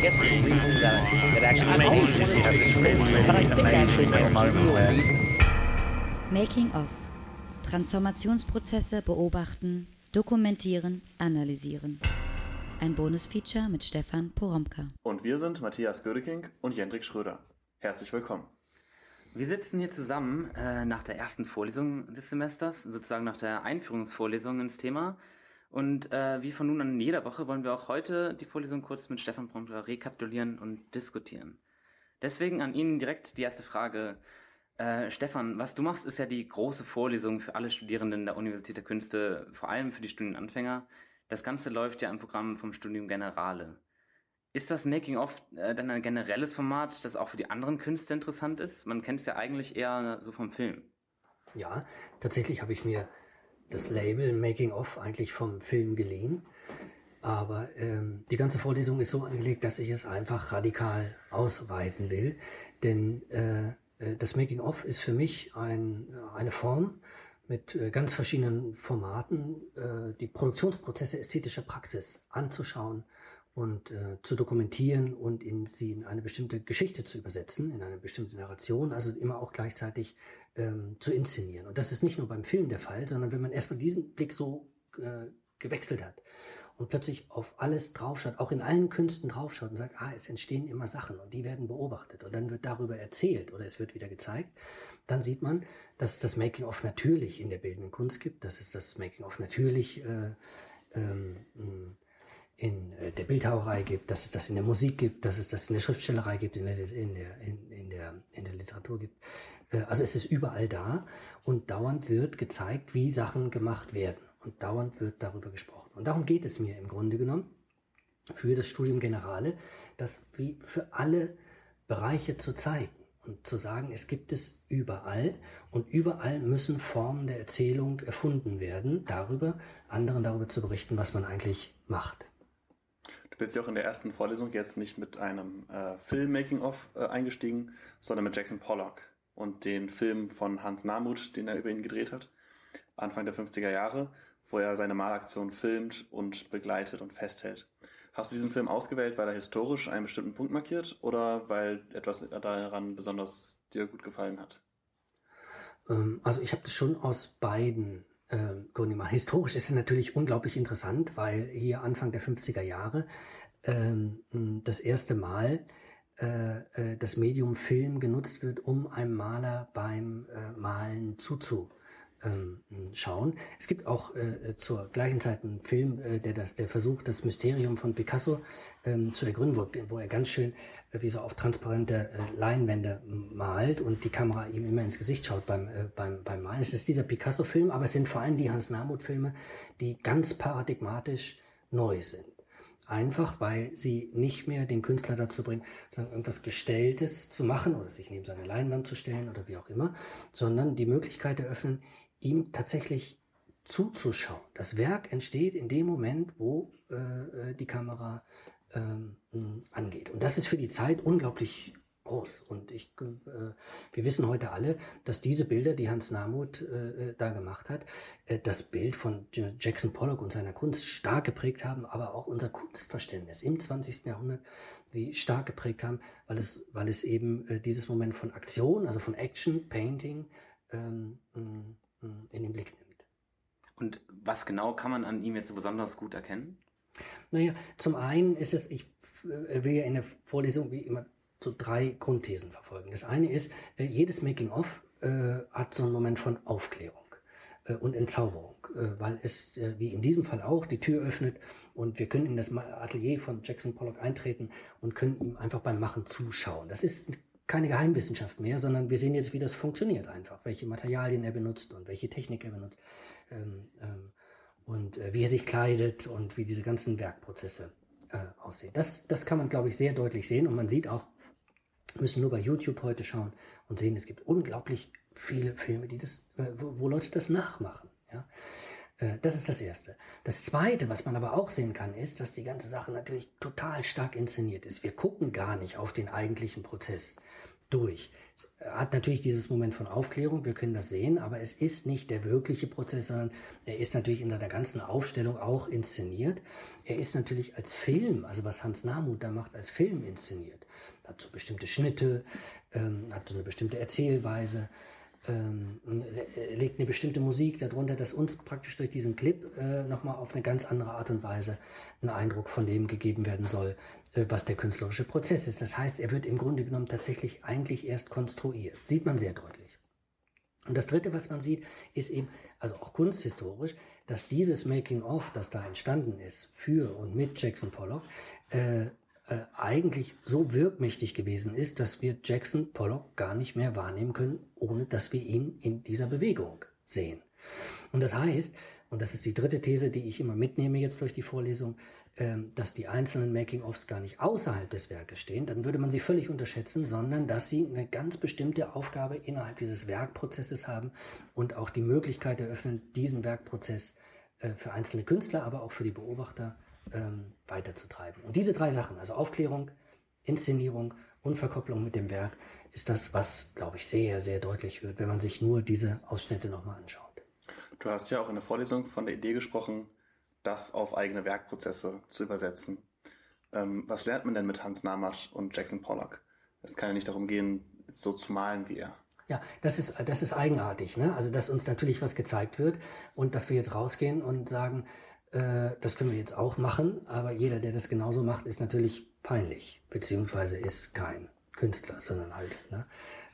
guess the reason that, that actually but I think actually the the moment where Making of. Transformationsprozesse beobachten, dokumentieren, analysieren. Ein Bonusfeature mit Stefan Poromka. Und wir sind Matthias Gödeking und Jendrik Schröder. Herzlich willkommen. Wir sitzen hier zusammen äh, nach der ersten Vorlesung des Semesters, sozusagen nach der Einführungsvorlesung ins Thema. Und äh, wie von nun an in jeder Woche wollen wir auch heute die Vorlesung kurz mit Stefan Prompter rekapitulieren und diskutieren. Deswegen an Ihnen direkt die erste Frage. Äh, Stefan, was du machst, ist ja die große Vorlesung für alle Studierenden der Universität der Künste, vor allem für die Studienanfänger. Das Ganze läuft ja im Programm vom Studium Generale. Ist das Making-of äh, dann ein generelles Format, das auch für die anderen Künste interessant ist? Man kennt es ja eigentlich eher so vom Film. Ja, tatsächlich habe ich mir das Label Making of eigentlich vom Film geliehen. Aber ähm, die ganze Vorlesung ist so angelegt, dass ich es einfach radikal ausweiten will. Denn äh, äh, das Making of ist für mich ein, eine Form mit äh, ganz verschiedenen Formaten, äh, die Produktionsprozesse ästhetischer Praxis anzuschauen und äh, zu dokumentieren und in sie in eine bestimmte Geschichte zu übersetzen, in eine bestimmte Narration, also immer auch gleichzeitig ähm, zu inszenieren. Und das ist nicht nur beim Film der Fall, sondern wenn man erstmal diesen Blick so äh, gewechselt hat und plötzlich auf alles draufschaut, auch in allen Künsten draufschaut und sagt, ah, es entstehen immer Sachen und die werden beobachtet und dann wird darüber erzählt oder es wird wieder gezeigt, dann sieht man, dass es das Making-of natürlich in der bildenden Kunst gibt, dass es das Making-of natürlich äh, ähm, in äh, der Bildhauerei gibt, dass es das in der Musik gibt, dass es das in der Schriftstellerei gibt, in der, in der, in, in der, in der Literatur gibt. Äh, also es ist überall da und dauernd wird gezeigt, wie Sachen gemacht werden. Und dauernd wird darüber gesprochen. Und darum geht es mir im Grunde genommen für das Studium Generale, das wie für alle Bereiche zu zeigen und zu sagen, es gibt es überall und überall müssen Formen der Erzählung erfunden werden, darüber, anderen darüber zu berichten, was man eigentlich macht. Du bist ja auch in der ersten Vorlesung jetzt nicht mit einem äh, Film-Making-of äh, eingestiegen, sondern mit Jackson Pollock und den Film von Hans Namuth, den er über ihn gedreht hat, Anfang der 50er Jahre, wo er seine Malaktion filmt und begleitet und festhält. Hast du diesen Film ausgewählt, weil er historisch einen bestimmten Punkt markiert oder weil etwas daran besonders dir gut gefallen hat? Ähm, also ich habe das schon aus beiden ähm, gemacht. Historisch ist es natürlich unglaublich interessant, weil hier Anfang der 50er Jahre ähm, das erste Mal äh, äh, das Medium Film genutzt wird, um einem Maler beim äh, Malen zuzuschauen ähm, schauen. Es gibt auch äh, zur gleichen Zeit einen Film, äh, der das, der versucht, das Mysterium von Picasso ähm, zu ergründen, wo, wo er ganz schön äh, wie so auf transparente äh, Leinwände malt und die Kamera ihm immer ins Gesicht schaut beim, äh, beim, beim Malen. Es ist dieser Picasso-Film, aber es sind vor allem die Hans-Namuth-Filme, die ganz paradigmatisch neu sind. Einfach, weil sie nicht mehr den Künstler dazu bringen, sagen, irgendwas Gestelltes zu machen oder sich neben seine Leinwand zu stellen oder wie auch immer, sondern die Möglichkeit eröffnen, ihm tatsächlich zuzuschauen. Das Werk entsteht in dem Moment, wo äh, die Kamera ähm, angeht. Und das ist für die Zeit unglaublich groß. Und ich, äh, wir wissen heute alle, dass diese Bilder, die Hans Namuth äh, da gemacht hat, äh, das Bild von Jackson Pollock und seiner Kunst stark geprägt haben, aber auch unser Kunstverständnis im 20. Jahrhundert wie stark geprägt haben, weil es, weil es eben äh, dieses Moment von Aktion, also von Action, Painting, ähm, in den Blick nimmt. Und was genau kann man an ihm jetzt so besonders gut erkennen? Naja, zum einen ist es, ich äh, will ja in der Vorlesung wie immer so drei Grundthesen verfolgen. Das eine ist, äh, jedes Making-of äh, hat so einen Moment von Aufklärung und Entzauberung, weil es, wie in diesem Fall auch, die Tür öffnet und wir können in das Atelier von Jackson Pollock eintreten und können ihm einfach beim Machen zuschauen. Das ist keine Geheimwissenschaft mehr, sondern wir sehen jetzt, wie das funktioniert einfach, welche Materialien er benutzt und welche Technik er benutzt ähm, ähm, und äh, wie er sich kleidet und wie diese ganzen Werkprozesse äh, aussehen. Das, das kann man, glaube ich, sehr deutlich sehen und man sieht auch, müssen nur bei YouTube heute schauen und sehen, es gibt unglaublich viele Filme, die das, äh, wo, wo Leute das nachmachen. Ja? Äh, das ist das Erste. Das Zweite, was man aber auch sehen kann, ist, dass die ganze Sache natürlich total stark inszeniert ist. Wir gucken gar nicht auf den eigentlichen Prozess. durch. Es hat natürlich dieses Moment von Aufklärung, wir können das sehen, aber es ist nicht der wirkliche Prozess, sondern er ist natürlich in seiner ganzen Aufstellung auch inszeniert. Er ist natürlich als Film, also was Hans Namuth da macht, als Film inszeniert. Hat so bestimmte Schnitte, ähm, hat so eine bestimmte Erzählweise, ähm, legt eine bestimmte Musik darunter, dass uns praktisch durch diesen Clip äh, nochmal auf eine ganz andere Art und Weise ein Eindruck von dem gegeben werden soll, äh, was der künstlerische Prozess ist. Das heißt, er wird im Grunde genommen tatsächlich eigentlich erst konstruiert. Sieht man sehr deutlich. Und das Dritte, was man sieht, ist eben, also auch kunsthistorisch, dass dieses Making-of, das da entstanden ist, für und mit Jackson Pollock, äh, äh, eigentlich so wirkmächtig gewesen ist, dass wir Jackson Pollock gar nicht mehr wahrnehmen können, ohne dass wir ihn in dieser Bewegung sehen. Und das heißt, und das ist die dritte These, die ich immer mitnehme jetzt durch die Vorlesung, ähm, dass die einzelnen Making-ofs gar nicht außerhalb des Werkes stehen, dann würde man sie völlig unterschätzen, sondern dass sie eine ganz bestimmte Aufgabe innerhalb dieses Werkprozesses haben und auch die Möglichkeit eröffnen, diesen Werkprozess äh, für einzelne Künstler, aber auch für die Beobachter ähm, weiterzutreiben. Und diese drei Sachen, also Aufklärung, Inszenierung und Verkopplung mit dem Werk, ist das, was, glaube ich, sehr, sehr deutlich wird, wenn man sich nur diese Ausschnitte nochmal anschaut. Du hast ja auch in der Vorlesung von der Idee gesprochen, das auf eigene Werkprozesse zu übersetzen. Ähm, was lernt man denn mit Hans Namasch und Jackson Pollock? Es kann ja nicht darum gehen, so zu malen wie er. Ja, das ist, das ist eigenartig. Ne? Also, dass uns natürlich was gezeigt wird und dass wir jetzt rausgehen und sagen, äh, das können wir jetzt auch machen, aber jeder, der das genauso macht, ist natürlich peinlich, beziehungsweise ist kein Künstler, sondern halt ne,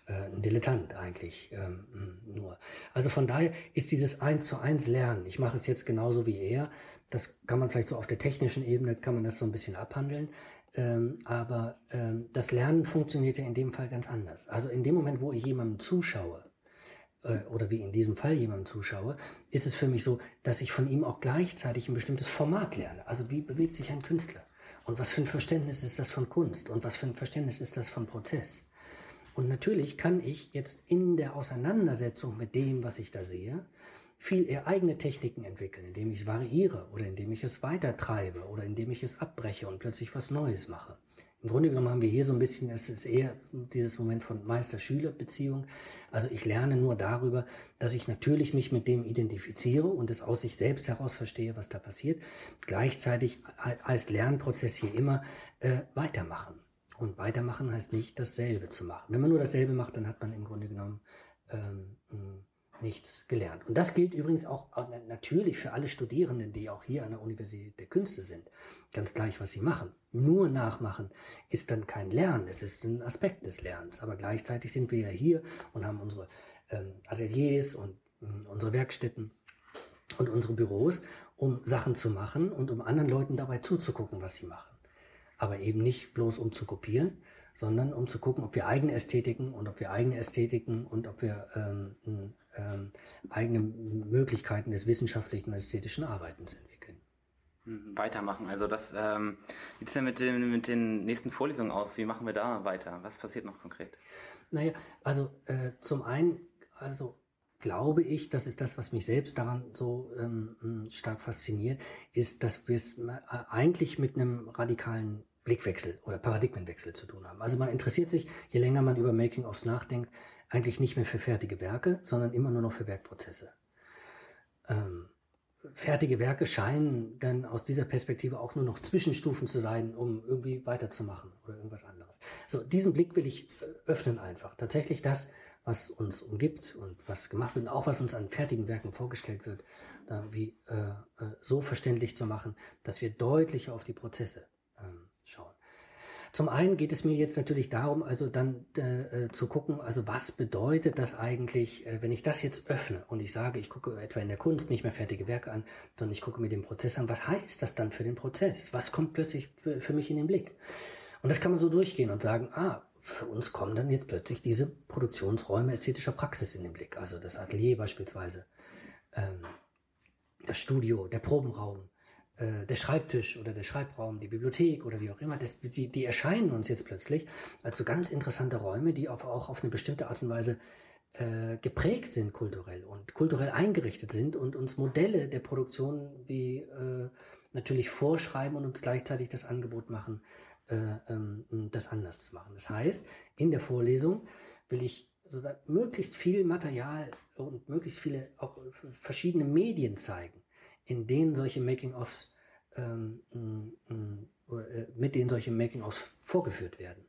äh, ein Dilettant eigentlich ähm, nur. Also von daher ist dieses eins zu eins Lernen, ich mache es jetzt genauso wie er, das kann man vielleicht so auf der technischen Ebene, kann man das so ein bisschen abhandeln, ähm, aber ähm, das Lernen funktioniert ja in dem Fall ganz anders. Also in dem Moment, wo ich jemandem zuschaue, oder wie in diesem Fall jemandem zuschaue, ist es für mich so, dass ich von ihm auch gleichzeitig ein bestimmtes Format lerne. Also wie bewegt sich ein Künstler? Und was für ein Verständnis ist das von Kunst? Und was für ein Verständnis ist das von Prozess? Und natürlich kann ich jetzt in der Auseinandersetzung mit dem, was ich da sehe, viel eher eigene Techniken entwickeln, indem ich es variiere oder indem ich es weitertreibe oder indem ich es abbreche und plötzlich was Neues mache. Im Grunde genommen haben wir hier so ein bisschen, es ist eher dieses Moment von Meister-Schüler-Beziehung. Also ich lerne nur darüber, dass ich natürlich mich mit dem identifiziere und es aus sich selbst heraus verstehe, was da passiert. Gleichzeitig heißt Lernprozess hier immer äh, weitermachen. Und weitermachen heißt nicht dasselbe zu machen. Wenn man nur dasselbe macht, dann hat man im Grunde genommen ähm, nichts gelernt. Und das gilt übrigens auch natürlich für alle Studierenden, die auch hier an der Universität der Künste sind. Ganz gleich, was sie machen. Nur nachmachen ist dann kein Lernen, es ist ein Aspekt des Lernens. Aber gleichzeitig sind wir ja hier und haben unsere ähm, Ateliers und äh, unsere Werkstätten und unsere Büros, um Sachen zu machen und um anderen Leuten dabei zuzugucken, was sie machen. Aber eben nicht bloß um zu kopieren, sondern um zu gucken, ob wir eigene Ästhetiken und ob wir eigene Ästhetiken und ob wir ähm, ähm, eigene Möglichkeiten des wissenschaftlichen und ästhetischen Arbeitens entwickeln. Mhm, weitermachen. Also das, ähm, wie sieht es denn mit den, mit den nächsten Vorlesungen aus? Wie machen wir da weiter? Was passiert noch konkret? Naja, also äh, zum einen, also glaube ich, das ist das, was mich selbst daran so ähm, stark fasziniert, ist, dass wir es äh, eigentlich mit einem radikalen Blickwechsel oder Paradigmenwechsel zu tun haben. Also man interessiert sich, je länger man über Making-ofs nachdenkt, eigentlich nicht mehr für fertige Werke, sondern immer nur noch für Werkprozesse. Ähm, fertige Werke scheinen dann aus dieser Perspektive auch nur noch Zwischenstufen zu sein, um irgendwie weiterzumachen oder irgendwas anderes. So, diesen Blick will ich öffnen einfach. Tatsächlich das, was uns umgibt und was gemacht wird, und auch was uns an fertigen Werken vorgestellt wird, dann wie äh, äh so verständlich zu machen, dass wir deutlicher auf die Prozesse schauen. Zum einen geht es mir jetzt natürlich darum, also dann äh, äh, zu gucken, also was bedeutet das eigentlich, äh, wenn ich das jetzt öffne und ich sage, ich gucke etwa in der Kunst nicht mehr fertige Werke an, sondern ich gucke mir den Prozess an, was heißt das dann für den Prozess? Was kommt plötzlich für, für mich in den Blick? Und das kann man so durchgehen und sagen, ah, für uns kommen dann jetzt plötzlich diese Produktionsräume ästhetischer Praxis in den Blick. Also das Atelier beispielsweise, ähm, das Studio, der Probenraum, äh, der Schreibtisch oder der Schreibraum, die Bibliothek oder wie auch immer, das, die, die erscheinen uns jetzt plötzlich als so ganz interessante Räume, die auf, auch auf eine bestimmte Art und Weise äh, geprägt sind kulturell und kulturell eingerichtet sind und uns Modelle der Produktion wie äh, natürlich vorschreiben und uns gleichzeitig das Angebot machen, äh, ähm, das anders zu machen. Das heißt, in der Vorlesung will ich sozusagen möglichst viel Material und möglichst viele auch verschiedene Medien zeigen, in denen solche Making-ofs ähm, äh, mit denen solche Making-ofs vorgeführt werden.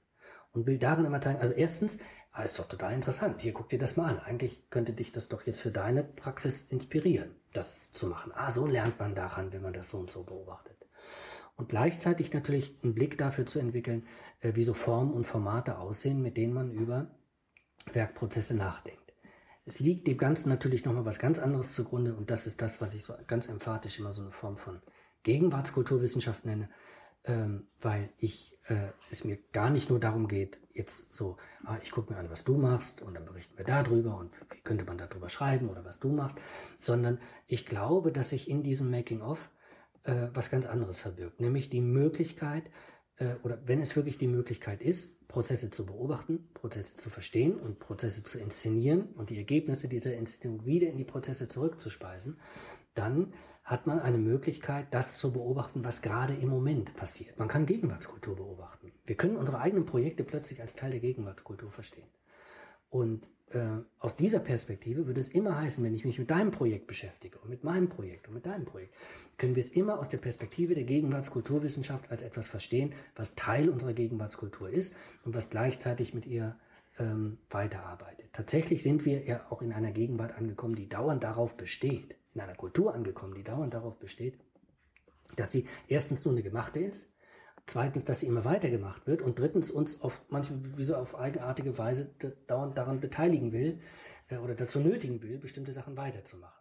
Und will darin immer zeigen, also erstens, ah, ist doch total interessant, hier guck dir das mal an. Eigentlich könnte dich das doch jetzt für deine Praxis inspirieren, das zu machen. Ah, so lernt man daran, wenn man das so und so beobachtet. Und gleichzeitig natürlich einen Blick dafür zu entwickeln, äh, wie so Formen und Formate aussehen, mit denen man über Werkprozesse nachdenkt. Es liegt dem Ganzen natürlich nochmal was ganz anderes zugrunde und das ist das, was ich so ganz emphatisch immer so eine Form von Gegenwartskulturwissenschaft nenne, ähm, weil ich äh, es mir gar nicht nur darum geht, jetzt so, ah, ich gucke mir an, was du machst und dann berichten wir darüber und wie könnte man darüber schreiben oder was du machst, sondern ich glaube, dass sich in diesem Making-of äh, was ganz anderes verbirgt, nämlich die Möglichkeit, äh, oder wenn es wirklich die Möglichkeit ist, Prozesse zu beobachten, Prozesse zu verstehen und Prozesse zu inszenieren und die Ergebnisse dieser Inszenierung wieder in die Prozesse zurückzuspeisen, dann hat man eine Möglichkeit, das zu beobachten, was gerade im Moment passiert. Man kann Gegenwartskultur beobachten. Wir können unsere eigenen Projekte plötzlich als Teil der Gegenwartskultur verstehen. Und äh, aus dieser Perspektive würde es immer heißen, wenn ich mich mit deinem Projekt beschäftige und mit meinem Projekt und mit deinem Projekt, können wir es immer aus der Perspektive der Gegenwartskulturwissenschaft als etwas verstehen, was Teil unserer Gegenwartskultur ist und was gleichzeitig mit ihr ähm, weiterarbeitet. Tatsächlich sind wir ja auch in einer Gegenwart angekommen, die dauernd darauf besteht, in einer Kultur angekommen, die dauernd darauf besteht, dass sie erstens nur eine gemachte ist, zweitens, dass sie immer weiter gemacht wird und drittens uns auf manchmal wie so auf eigenartige Weise dauernd daran beteiligen will äh, oder dazu nötigen will, bestimmte Sachen weiterzumachen.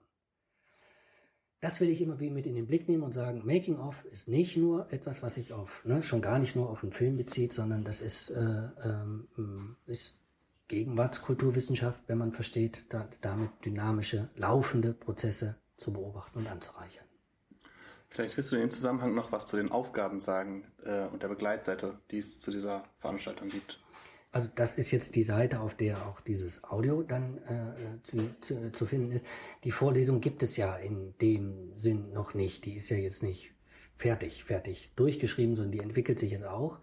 Das will ich immer wie mit in den Blick nehmen und sagen, Making of ist nicht nur etwas, was sich auf, ne, schon gar nicht nur auf einen Film bezieht, sondern das ist, äh, ähm, ist Gegenwartskulturwissenschaft, wenn man versteht, da, damit dynamische, laufende Prozesse zu beobachten und anzureichern. Vielleicht willst du in dem Zusammenhang noch was zu den Aufgaben sagen äh, und der Begleitseite, die es zu dieser Veranstaltung gibt. Also das ist jetzt die Seite, auf der auch dieses Audio dann äh, zu, zu, zu, finden ist. Die Vorlesung gibt es ja in dem Sinn noch nicht. Die ist ja jetzt nicht fertig, fertig durchgeschrieben, sondern die entwickelt sich jetzt auch.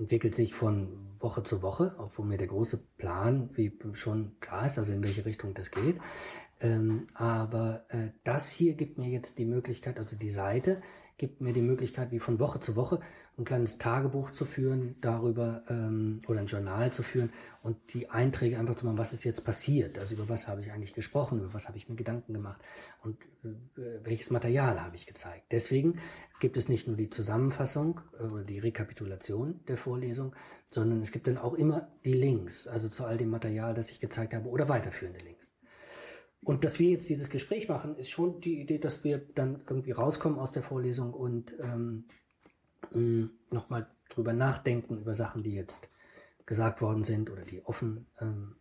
Entwickelt sich von Woche zu Woche, obwohl mir der große Plan wie schon klar ist, also in welche Richtung das geht. Ähm, aber äh, das hier gibt mir jetzt die Möglichkeit, also die Seite gibt mir die Möglichkeit, wie von Woche zu Woche ein kleines Tagebuch zu führen, darüber ähm, oder ein Journal zu führen und die Einträge einfach zu machen, was ist jetzt passiert, also über was habe ich eigentlich gesprochen, über was habe ich mir Gedanken gemacht und äh, welches Material habe ich gezeigt. Deswegen gibt es nicht nur die Zusammenfassung äh, oder die Rekapitulation der Vorlesung, sondern es gibt dann auch immer die Links, also zu all dem Material, das ich gezeigt habe oder weiterführende Links. Und dass wir jetzt dieses Gespräch machen, ist schon die Idee, dass wir dann irgendwie rauskommen aus der Vorlesung und ähm, nochmal drüber nachdenken, über Sachen, die jetzt gesagt worden sind oder die offen ähm,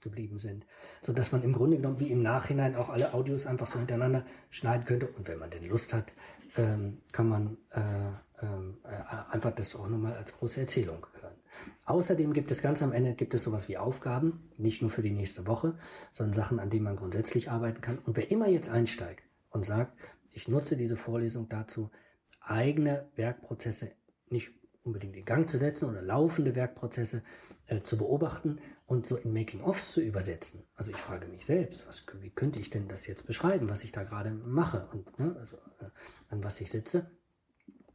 geblieben sind, so dass man im Grunde genommen wie im Nachhinein auch alle Audios einfach so hintereinander schneiden könnte und wenn man denn Lust hat, ähm, kann man äh, ähm, äh, einfach das auch nochmal als große Erzählung. Außerdem gibt es ganz am Ende gibt es sowas wie Aufgaben, nicht nur für die nächste Woche, sondern Sachen, an denen man grundsätzlich arbeiten kann. Und wer immer jetzt einsteigt und sagt, ich nutze diese Vorlesung dazu, eigene Werkprozesse nicht unbedingt in Gang zu setzen oder laufende Werkprozesse äh, zu beobachten und so in Making-ofs zu übersetzen. Also ich frage mich selbst, was, wie könnte ich denn das jetzt beschreiben, was ich da gerade mache und ne, also, äh, an was ich sitze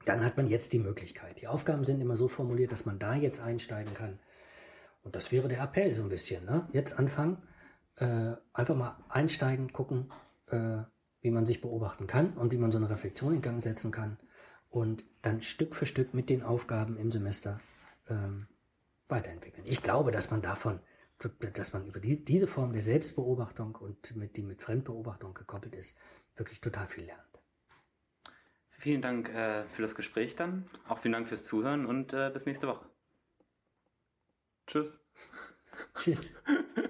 dann hat man jetzt die Möglichkeit. Die Aufgaben sind immer so formuliert, dass man da jetzt einsteigen kann. Und das wäre der Appell so ein bisschen. Ne? Jetzt anfangen, äh, einfach mal einsteigen, gucken, äh, wie man sich beobachten kann und wie man so eine Reflexion in Gang setzen kann. Und dann Stück für Stück mit den Aufgaben im Semester ähm, weiterentwickeln. Ich glaube, dass man davon, dass man über die, diese Form der Selbstbeobachtung und mit, die mit Fremdbeobachtung gekoppelt ist, wirklich total viel lernt. Vielen Dank äh, für das Gespräch dann. Auch vielen Dank fürs Zuhören und äh, bis nächste Woche. Tschüss. Tschüss.